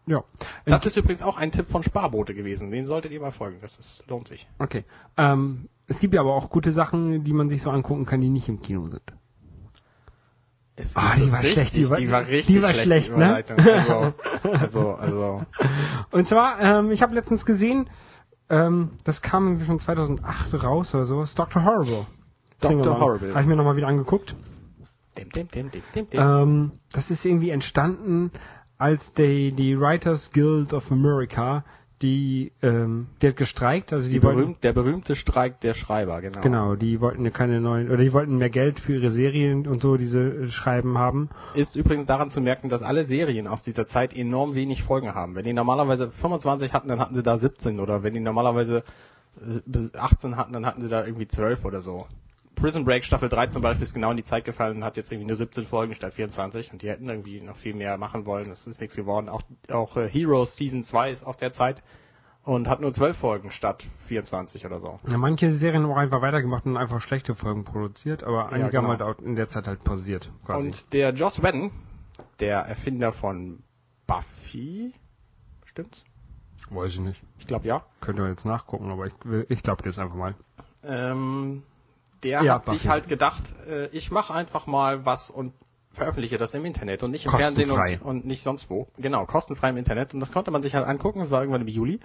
Ja. Das ist übrigens auch ein Tipp von Sparbote gewesen. Den solltet ihr mal folgen. Das ist, lohnt sich. Okay. Ähm, es gibt ja aber auch gute Sachen, die man sich so angucken kann, die nicht im Kino sind. Ah, die war richtig- schlecht, die war- die war richtig die war schlecht, die ne? Also, also, also, Und zwar, ähm, ich habe letztens gesehen, ähm, das kam irgendwie schon 2008 raus oder sowas, Dr. Horrible. Dr. Horrible. Habe ich mir nochmal wieder angeguckt. dem, dem, dem, dem, dem, dem. Ähm, das ist irgendwie entstanden, als die, die Writers Guild of America, die, ähm, die hat gestreikt, also die, die wollten, berühmt, der berühmte Streik der Schreiber, genau. genau, die wollten keine neuen, oder die wollten mehr Geld für ihre Serien und so, diese äh, Schreiben haben. Ist übrigens daran zu merken, dass alle Serien aus dieser Zeit enorm wenig Folgen haben. Wenn die normalerweise 25 hatten, dann hatten sie da 17 oder wenn die normalerweise äh, bis 18 hatten, dann hatten sie da irgendwie 12 oder so. Prison Break Staffel 3 zum Beispiel ist genau in die Zeit gefallen und hat jetzt irgendwie nur 17 Folgen statt 24 und die hätten irgendwie noch viel mehr machen wollen. Das ist nichts geworden. Auch, auch äh, Heroes Season 2 ist aus der Zeit und hat nur 12 Folgen statt 24 oder so. Ja, manche Serien haben auch einfach weitergemacht und einfach schlechte Folgen produziert, aber einige genau. haben halt auch in der Zeit halt pausiert, quasi. Und der Joss Whedon, der Erfinder von Buffy, stimmt's? Weiß ich nicht. Ich glaube ja. Könnt ihr jetzt nachgucken, aber ich, ich glaube dir das einfach mal. Ähm, der Ja, hat sich Buffy. halt gedacht, äh, ich mache einfach mal was und veröffentliche das im Internet und nicht im Kostenfrei. Fernsehen und, und nicht sonst wo. Genau, kostenfrei im Internet. Und das konnte man sich halt angucken. Das war irgendwann im Juli.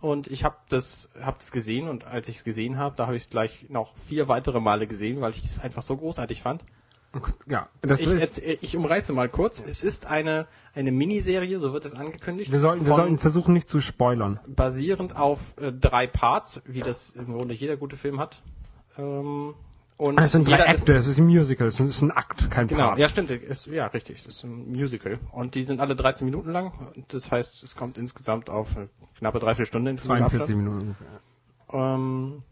Und ich habe das, hab das gesehen und als ich es gesehen habe, da habe ich es gleich noch vier weitere Male gesehen, weil ich es einfach so großartig fand. Ja, das Ich, ist, erzähl- ich umreiße mal kurz. Es ist eine, eine Miniserie, so wird es angekündigt. wir sollten, wir sollten versuchen, nicht zu spoilern. basierend auf äh, drei Parts, wie das im Grunde jeder gute Film hat. Ähm, und Es sind drei Akte, es ist ein Musical, es ist ein- Akt, kein Genau, Part. ja stimmt, ist, ja richtig, es ist ein Musical. Und die sind alle 13 Minuten lang. Und Das heißt, es kommt insgesamt auf knappe Dreiviertelstunde in 42 Minuten. Ähm,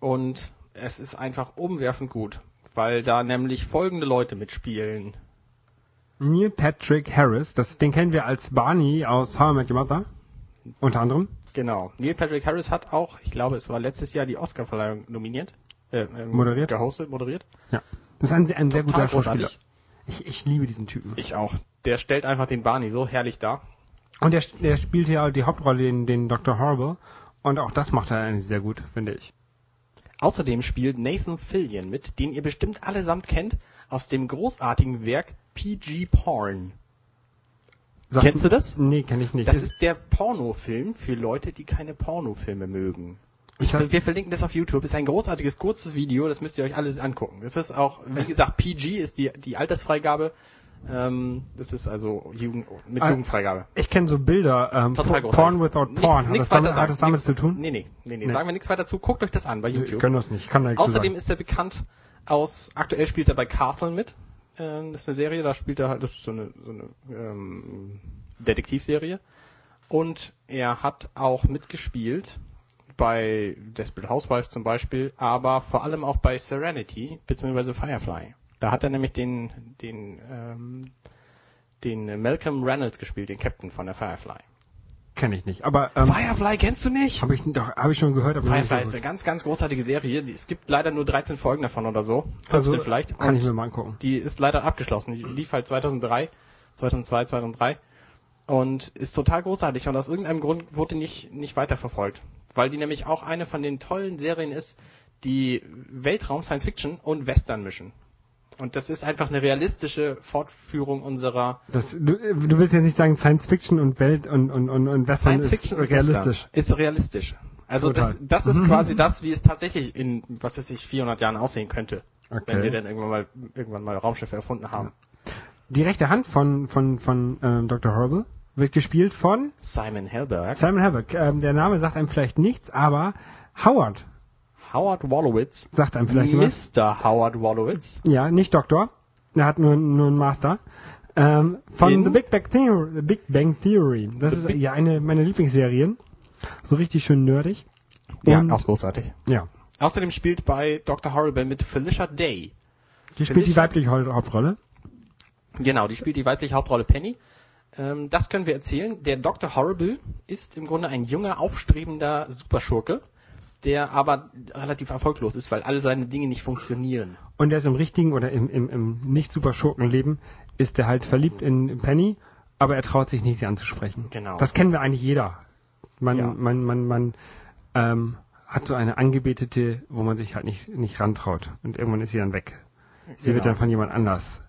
und Es ist einfach umwerfend gut, weil da nämlich folgende Leute mitspielen. Neil Patrick Harris, das, den kennen wir als Barney aus How I Met Your Mother. Unter anderem. Genau. Neil Patrick Harris hat auch, ich glaube, es war letztes Jahr die Oscarverleihung nominiert. Äh, ähm, Moderiert. Gehostet, moderiert. Ja. Das ist ein, ein sehr guter Schauspieler. Ich, ich liebe diesen Typen. Ich auch. Der stellt einfach den Barney so herrlich dar. Und der, der spielt ja die Hauptrolle, den, den Dr. Horrible. Und auch das macht er eigentlich sehr gut, finde ich. Außerdem spielt Nathan Fillion mit, den ihr bestimmt allesamt kennt, aus dem großartigen Werk PG Porn. Sag- Kennst du das? Nee, kenne ich nicht. Das ist der Pornofilm für Leute, die keine Pornofilme mögen. Ich Wir verlinken das auf YouTube. Ist ein großartiges, kurzes Video. Das müsst ihr euch alles angucken. Das ist auch, wie gesagt, PG ist die, die Altersfreigabe. Ähm, das ist also Jugend, mit Ah, Jugendfreigabe. ich kenne so Bilder, ähm. Porn without Nix- Porn. Hat, nix das damit, hat das damit Nix- zu tun? Nee, nee, nee, nee. Nee. Sagen wir nichts weiter zu. Guckt euch das an bei Ich YouTube. kann das nicht. Ich kann da nichts Außerdem ist er bekannt aus, aktuell spielt er bei Castle mit. Ähm, das ist eine Serie, da spielt er halt, das ist so eine, so eine ähm, Detektivserie. Und er hat auch mitgespielt bei Desperate Housewives zum Beispiel, aber vor allem auch bei Serenity bzw. Firefly. Da hat er nämlich den, den, ähm, den Malcolm Reynolds gespielt, den Captain von der Firefly. Kenne ich nicht. Aber ähm, Firefly kennst du nicht? habe ich doch habe ich schon gehört. Aber Firefly ist eine ganz, ganz großartige Serie. Es gibt leider nur 13 Folgen davon oder so. 15 Also, vielleicht. Kann Und ich mir mal angucken. die ist leider abgeschlossen. Die lief halt 2003, 2002, 2003 und ist total großartig und aus irgendeinem Grund wurde die nicht, nicht weiterverfolgt. Weil die nämlich auch eine von den tollen Serien ist, die Weltraum, Science Fiction und Western mischen. Und das ist einfach eine realistische Fortführung unserer Das, du, du willst ja nicht sagen Science Fiction und Welt und und und, und Western Science ist Fiction und realistisch. Ist realistisch. Also Total. das, das ist quasi das, wie es tatsächlich in, was weiß ich, 400 Jahren aussehen könnte. Wenn wir Okay. dann irgendwann mal, irgendwann mal Raumschiffe erfunden haben. Die rechte Hand von von von ähm, Dr. Horrible wird gespielt von Simon Helberg, Simon Helberg. Ähm, der Name sagt einem vielleicht nichts, aber Howard Howard Wolowitz, sagt einem vielleicht. Mr. Howard Wolowitz, Ja, nicht Doktor. Er hat nur, nur einen Master. Ähm, von In? The Big Bang Theory. The Big Bang Theory. Das The ist Big- ja eine meiner Lieblingsserien. So richtig schön nerdig. ja, Und- auch großartig. Ja. Außerdem spielt bei Dr. Horrible mit Felicia Day. Die spielt die Felicia- weibliche Hau- Hauptrolle. Genau, die spielt die weibliche Hauptrolle Penny. Ähm, das können wir erzählen. Der Dr. Horrible ist im Grunde ein junger, aufstrebender Superschurke, der aber relativ erfolglos ist, weil alle seine Dinge nicht funktionieren. Und er ist im richtigen oder im, im, im nicht super schurken Leben ist er halt verliebt in Penny, aber er traut sich nicht, sie anzusprechen. Genau. Das kennen wir eigentlich jeder. Man, Ja. man, man, man ähm, hat so eine Angebetete, wo man sich halt nicht, nicht rantraut. Und irgendwann ist sie dann weg. Sie wird Genau. dann von jemand anders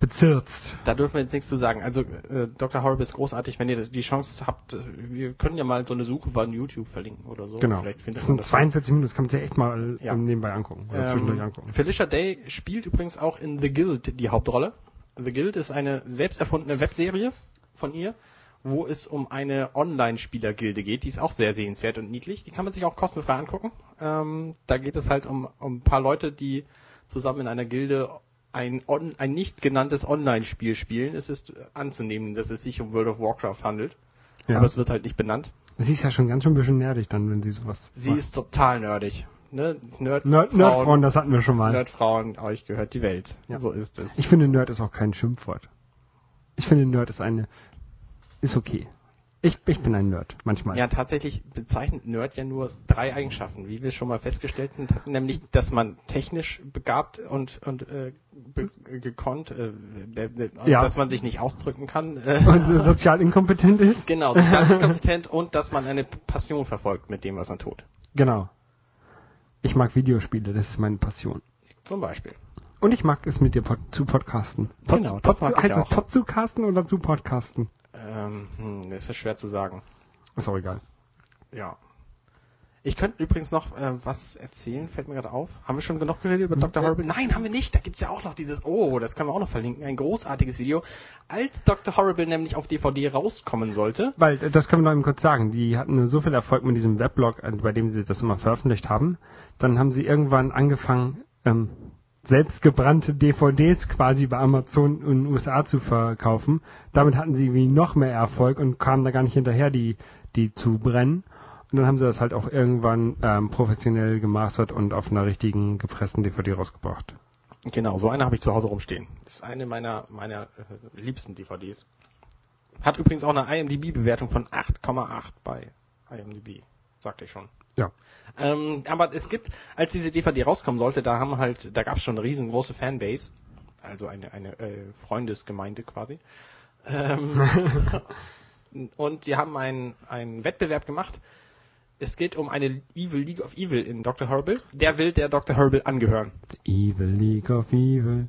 bezirzt. Da dürfen wir jetzt nichts zu sagen. Also äh, Dr. Horrible ist großartig, wenn ihr die Chance habt. äh, Wir können ja mal so eine Suche bei YouTube verlinken oder so. Genau. Vielleicht findet das sind das. 42 Minuten, das kann man sich echt mal Ja. ähm, nebenbei angucken. Oder zwischendurch Ähm, angucken. Felicia Day spielt übrigens auch in The Guild die Hauptrolle. The Guild ist eine selbst erfundene Webserie von ihr, wo es um eine Online-Spielergilde geht. Die ist auch sehr sehenswert und niedlich. Die kann man sich auch kostenfrei angucken. Ähm, da geht es halt um, um ein paar Leute, die zusammen in einer Gilde ein, on, ein nicht genanntes Online-Spiel spielen. Es ist anzunehmen, dass es sich um World of Warcraft handelt. Ja. Aber es wird halt nicht benannt. Sie ist ja schon ganz schön ein bisschen nerdig dann, wenn sie sowas Sie macht. ist total nerdig. Ne? Nerd, Nerd, Nerdfrauen, das hatten wir schon mal. Nerdfrauen, euch gehört die Welt. Ja. So ist es. Ich finde, Nerd ist auch kein Schimpfwort. Ich finde, Nerd ist eine, ist okay. Ich, ich bin ein Nerd, manchmal. ja, tatsächlich bezeichnet Nerd ja nur drei Eigenschaften, wie wir schon mal festgestellt hatten, nämlich, dass man technisch begabt und, und äh, be gekonnt, äh, Ja. dass man sich nicht ausdrücken kann. Äh, Und sozial inkompetent ist. genau, sozial inkompetent und dass man eine Passion verfolgt mit dem, was man tut. Genau. Ich mag Videospiele, das ist meine Passion. Zum Beispiel. Und ich mag es mit dir pod zu podcasten. Pod, Genau, das mag ich heißt auch. das pod zu casten oder zu podcasten? Ähm, hm, das ist schwer zu sagen. Ist auch egal. Ja. Ich könnte übrigens noch äh, was erzählen, fällt mir gerade auf. Haben wir schon genug geredet über Dr. Horrible? Nein, haben wir nicht. Da gibt's ja auch noch dieses, oh, das können wir auch noch verlinken, ein großartiges Video. Als Dr. Horrible nämlich auf DVD rauskommen sollte, Weil, äh, das können wir noch eben kurz sagen, die hatten so viel Erfolg mit diesem Weblog, äh, bei dem sie das immer veröffentlicht haben. Dann haben sie irgendwann angefangen, ähm, selbstgebrannte DVDs quasi bei Amazon in den USA zu verkaufen. Damit hatten sie wie noch mehr Erfolg und kamen da gar nicht hinterher, die, die zu brennen. Und dann haben sie das halt auch irgendwann ähm, professionell gemastert und auf einer richtigen gepressten DVD rausgebracht. Genau, so eine habe ich zu Hause rumstehen. Ist eine meiner, meiner äh, liebsten DVDs. Hat übrigens auch eine IMDb-Bewertung von 8,8 bei IMDb. Sagte ich schon. Ja. Ähm, aber es gibt, als diese DVD rauskommen sollte, da haben halt, da gab es schon eine riesengroße Fanbase, also eine, eine äh, Freundesgemeinde quasi. Ähm, und die haben einen, einen Wettbewerb gemacht. Es geht um eine Evil League of Evil in Dr. Horrible. Der will der Dr. Horrible angehören. The Evil League of Evil.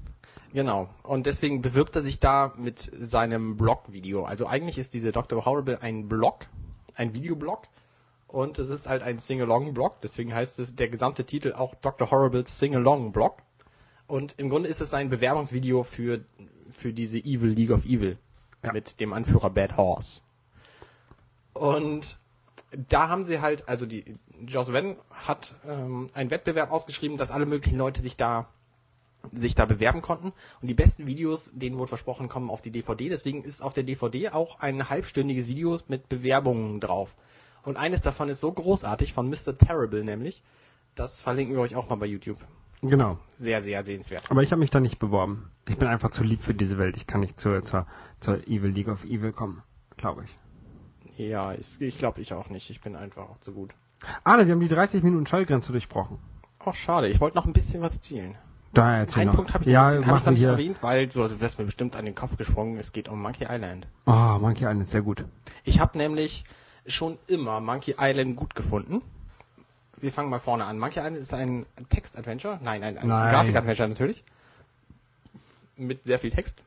Genau. Und deswegen bewirbt er sich da mit seinem Blog-Video. Also eigentlich ist diese Dr. Horrible ein Blog, ein Videoblog. Und es ist halt ein Sing-Along-Blog. Deswegen heißt es der gesamte Titel auch Dr. Horribles Sing-Along-Blog. Und im Grunde ist es ein Bewerbungsvideo für, für diese Evil League of Evil. Ja. Mit dem Anführer Bad Horse. Und da haben sie halt, also die Joss Whedon hat ähm, einen Wettbewerb ausgeschrieben, dass alle möglichen Leute sich da sich da bewerben konnten. Und die besten Videos, denen wurde versprochen, kommen auf die DVD. Deswegen ist auf der DVD auch ein halbstündiges Video mit Bewerbungen drauf. Und eines davon ist so großartig, von Mr. Terrible nämlich. Das verlinken wir euch auch mal bei YouTube. Genau. Sehr, sehr sehenswert. Aber ich habe mich da nicht beworben. Ich bin einfach zu lieb für diese Welt. Ich kann nicht zur, zur, zur Evil League of Evil kommen. Glaube ich. Ja, ich, ich glaube ich auch nicht. Ich bin einfach auch zu gut. Ah, wir haben die 30 Minuten Schallgrenze durchbrochen. Oh, schade. Ich wollte noch ein bisschen was erzählen. Da erzähl Einen noch. Punkt habe ich, ja, den hab ich nicht erwähnt, weil du wirst mir bestimmt an den Kopf gesprungen. Es geht um Monkey Island. Oh, Monkey Island, sehr gut. Ich habe nämlich schon immer Monkey Island gut gefunden. Wir fangen mal vorne an. Monkey Island ist ein Text-Adventure. Nein, ein, ein. Grafik-Adventure natürlich. Mit sehr viel Text.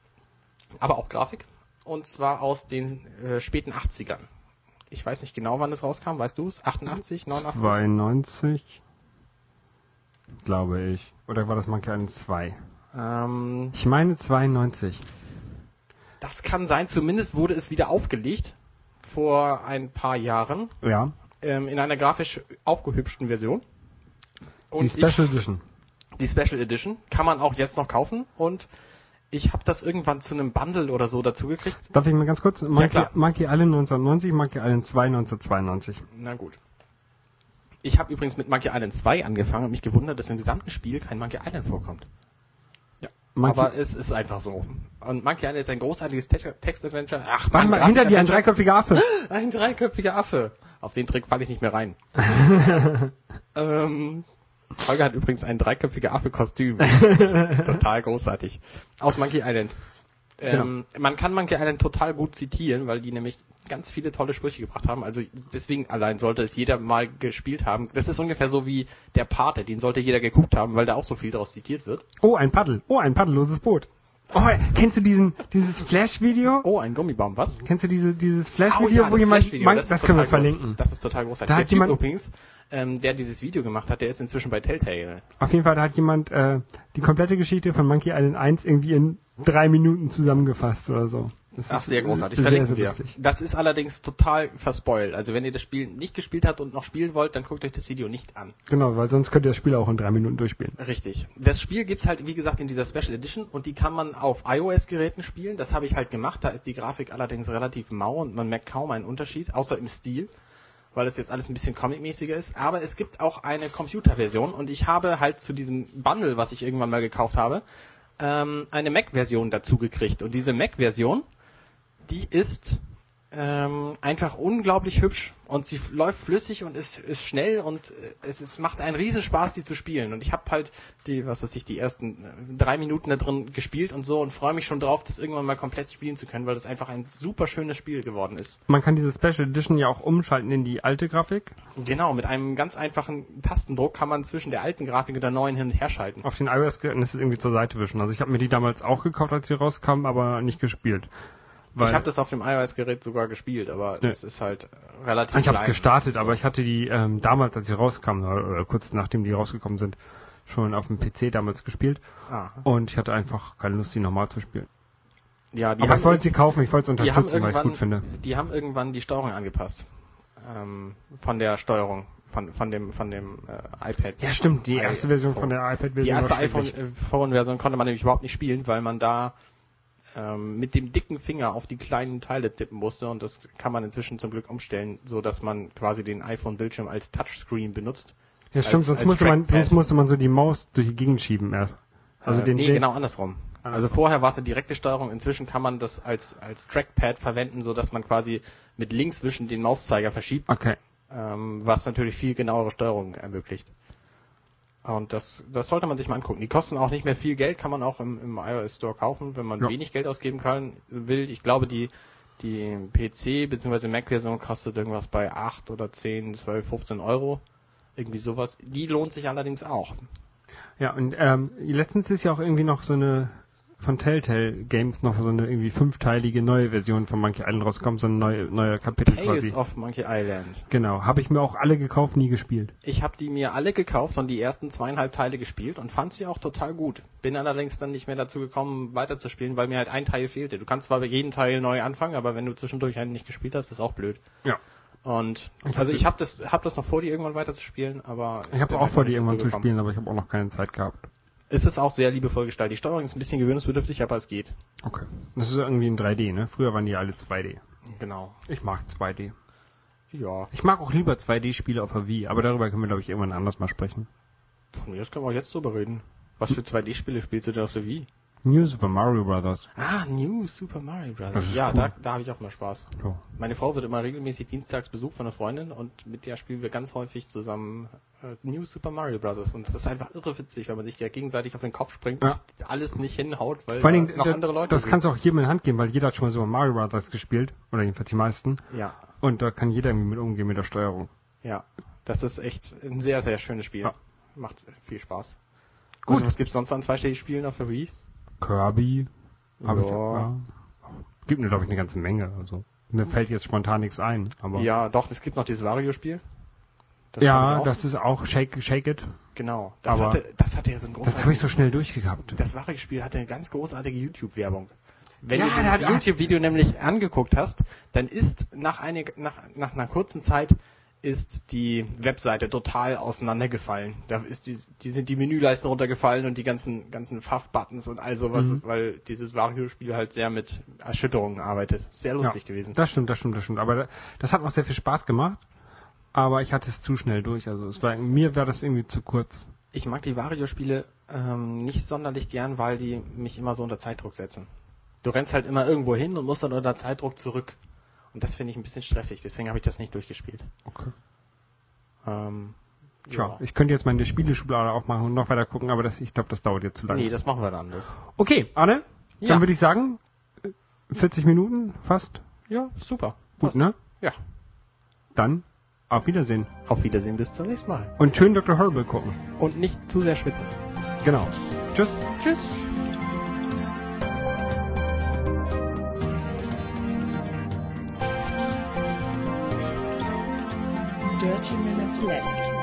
Aber auch Grafik. Und zwar aus den äh, späten 80ern. Ich weiß nicht genau, wann es rauskam. Weißt du es? 88, 89? 92, glaube ich. Oder war das Monkey Island 2? Ähm, Ich meine 92. das kann sein. Zumindest wurde es wieder aufgelegt. Vor ein paar Jahren. Ja, Ähm, in einer grafisch aufgehübschten Version. die Und Special Edition. ich, die Special Edition kann man auch jetzt noch kaufen. Und ich habe das irgendwann zu einem Bundle oder so dazu gekriegt. Darf ich mal ganz kurz? Monkey, klar. Monkey Island 1990, Monkey Island 2 1992. Na gut. Ich habe übrigens mit Monkey Island 2 angefangen und mich gewundert, dass im gesamten Spiel kein Monkey Island vorkommt. Monkey, Aber es ist einfach so. Und Monkey Island ist ein großartiges Text- Text-Adventure. Ach, Mann, mal, hinter dir ein dreiköpfiger Affe. Ein dreiköpfiger Affe. Auf den Trick falle ich nicht mehr rein. ähm, Holger hat übrigens ein dreiköpfiger Affe-Kostüm. total großartig. Aus Monkey Island. Ähm, Man kann Monkey Island total gut zitieren, weil die nämlich ganz viele tolle Sprüche gebracht haben. Also deswegen allein sollte es jeder mal gespielt haben. Das ist ungefähr so wie der Pate, den sollte jeder geguckt haben, weil da auch so viel draus zitiert wird. Oh, ein Paddel. Oh, ein paddelloses Boot. Oh, kennst du diesen, dieses Flash-Video? Oh, ein Gummibaum, was? Kennst du diese, dieses Oh Flash-Video, ja, wo jemand, Flash-Video, man, das, das, können wir total groß. verlinken. Das ist total großartig. Da der hat Typ jemand- übrigens, ähm, der dieses Video gemacht hat, der ist inzwischen bei Telltale. Auf jeden Fall, da hat jemand äh, die komplette Geschichte von Monkey Island 1 irgendwie in drei Minuten zusammengefasst oder so. Das Ach, ist, sehr großartig. äh, Verlinken sehr wir. Das ist allerdings total verspoilt. Also wenn ihr das Spiel nicht gespielt habt und noch spielen wollt, dann guckt euch das Video nicht an. Genau, weil sonst könnt ihr das Spiel auch in drei Minuten durchspielen. Richtig. Das Spiel gibt's halt, wie gesagt, in dieser Special Edition und die kann man auf iOS-Geräten spielen. Das habe ich halt gemacht. Da ist die Grafik allerdings relativ mau und man merkt kaum einen Unterschied, außer im Stil, weil es jetzt alles ein bisschen comic-mäßiger ist. Aber es gibt auch eine Computerversion und ich habe halt zu diesem Bundle, was ich irgendwann mal gekauft habe, ähm, eine Mac-Version dazu gekriegt. Und diese Mac-Version, die ist ähm, einfach unglaublich hübsch und sie läuft flüssig und ist, ist schnell und äh, es, es macht einen Riesenspaß, die zu spielen. Und ich habe halt die, was weiß ich, die ersten äh, drei Minuten da drin gespielt und so und freue mich schon drauf, das irgendwann mal komplett spielen zu können, weil das einfach ein super schönes Spiel geworden ist. Man kann diese Special Edition ja auch umschalten in die alte Grafik. Genau, mit einem ganz einfachen Tastendruck kann man zwischen der alten Grafik und der neuen hin und her schalten. Auf den iOS-Geräten ist es irgendwie zur Seite wischen. Also ich habe mir die damals auch gekauft, als sie rauskamen, aber nicht gespielt. Weil ich habe das auf dem iOS-Gerät sogar gespielt, aber es ist halt äh, relativ ich habe es gestartet, aber ich hatte die ähm, damals, als sie rauskamen, oder, kurz nachdem die rausgekommen sind, schon auf dem PC damals gespielt. Ah. Und ich hatte einfach keine Lust, die normal zu spielen. Ja, die aber ich wollte sie kaufen, ich wollte haben unterstützen, weil ich es gut finde. die haben irgendwann die Steuerung angepasst. Ähm, von der Steuerung, von, von dem, von dem äh, iPad. Ja, stimmt, die erste Version iPhone. von der iPad-Version Die erste iPhone-Version konnte man nämlich überhaupt nicht spielen, weil man da ähm, mit dem dicken Finger auf die kleinen Teile tippen musste und das kann man inzwischen zum Glück umstellen, so dass man quasi den iPhone-Bildschirm als Touchscreen benutzt. Ja, stimmt, Als- sonst, als musste man, sonst musste man so die Maus durch die Gegend schieben. Ja. Also äh, den, nee, den genau andersrum. Also vorher war es eine direkte Steuerung, inzwischen kann man das als, als Trackpad verwenden, so dass man quasi mit links zwischen den Mauszeiger verschiebt, Okay. ähm, was natürlich viel genauere Steuerung ermöglicht. Und das, das sollte man sich mal angucken. Die kosten auch nicht mehr viel Geld, kann man auch im, im iOS Store kaufen, wenn man Ja. wenig Geld ausgeben kann, will. Ich glaube, die, die PC bzw. Mac-Version kostet irgendwas bei 8 oder 10, 12, 15 Euro. Irgendwie sowas. Die lohnt sich allerdings auch. Ja, und ähm, letztens ist ja auch irgendwie noch so eine von Telltale Games noch so eine irgendwie fünfteilige neue Version von Monkey Island rausgekommen, so ein neue, neuer Kapitel Tales quasi. of Monkey Island. Genau, habe ich mir auch alle gekauft, nie gespielt. Ich habe die mir alle gekauft und die ersten zweieinhalb Teile gespielt und fand sie auch total gut. Bin allerdings dann nicht mehr dazu gekommen, weiterzuspielen, weil mir halt ein Teil fehlte. Du kannst zwar bei jedem Teil neu anfangen, aber wenn du zwischendurch einen nicht gespielt hast, ist auch blöd. Ja. Und Ich also ich habe das, hab das noch vor, die irgendwann weiterzuspielen, aber Ich habe auch halt vor, die irgendwann zu spielen, aber ich habe auch noch keine Zeit gehabt. Es ist auch sehr liebevoll gestaltet. Die Steuerung ist ein bisschen gewöhnungsbedürftig, aber es geht. Okay. Das ist irgendwie in 3D, ne? Früher waren die alle 2D. Genau. Ich mag 2D. Ja. Ich mag auch lieber 2D-Spiele auf der Wii, aber darüber können wir, glaube ich, irgendwann anders mal sprechen. Von mir aus können wir auch jetzt drüber reden. Was für 2D-Spiele spielst du denn auf der Wii? New Super Mario Bros. Ah, New Super Mario ist Ja, cool. da, da habe ich auch mal Spaß. So. Meine Frau wird immer regelmäßig dienstags besucht von einer Freundin und mit der spielen wir ganz häufig zusammen äh, New Super Mario Bros. Und das ist einfach irre witzig, wenn man sich ja gegenseitig auf den Kopf springt Ja. und alles nicht hinhaut, weil Vor da Dingen, noch andere Leute das sind. kannst du auch jedem in Hand geben, weil jeder hat schon mal Super Mario Bros. gespielt. Oder jedenfalls die meisten. Ja, Und da kann jeder irgendwie mit umgehen mit der Steuerung. ja. Das ist echt ein sehr, sehr schönes Spiel. Ja. Macht viel Spaß. Gut. Also, was gibt's sonst an zweistelligen Spielen auf der Wii? Kirby. Hab ich, Ja. ja. Gibt mir, glaube ich, eine ganze Menge. Also mir fällt jetzt spontan nichts ein. Aber Ja, doch, es gibt noch dieses Wario-Spiel. Das ja das ist auch Shake, Shake It. genau. Das aber- hatte, das hatte ja so ein Das habe ich so schnell durchgehabt. Das Wario-Spiel hatte eine ganz großartige YouTube-Werbung. Wenn Ja, du hat- YouTube-Video nämlich angeguckt hast, dann ist nach, eine, nach, nach einer kurzen Zeit ist die Webseite total auseinandergefallen. Da ist die, die sind die Menüleisten runtergefallen und die ganzen ganzen Pfaff-Buttons und all sowas, Mhm. weil dieses Wario-Spiel halt sehr mit Erschütterungen arbeitet. Sehr lustig gewesen. Das stimmt, das stimmt, das stimmt. Aber da- das hat auch sehr viel Spaß gemacht. Aber ich hatte es zu schnell durch. Also es war mir war das irgendwie zu kurz. Ich mag die Wario-Spiele ähm, nicht sonderlich gern, weil die mich immer so unter Zeitdruck setzen. Du rennst halt immer irgendwo hin und musst dann unter Zeitdruck zurück. Und das finde ich ein bisschen stressig, deswegen habe ich das nicht durchgespielt. Okay. Ähm, Tja, ja. ich könnte jetzt meine Spieleschublade aufmachen und noch weiter gucken, aber das, ich glaube, das dauert jetzt zu lange. Nee, das machen wir dann anders. Okay, Arne, Ja. dann würde ich sagen, äh, 40 Minuten fast. Ja, super. Gut, Passt. ne? Ja. Dann auf Wiedersehen. Auf Wiedersehen, bis zum nächsten Mal. Und schön Dr. Horrible gucken. Und nicht zu sehr schwitzen. Genau. Tschüss. Tschüss. Dirty Minutes Left.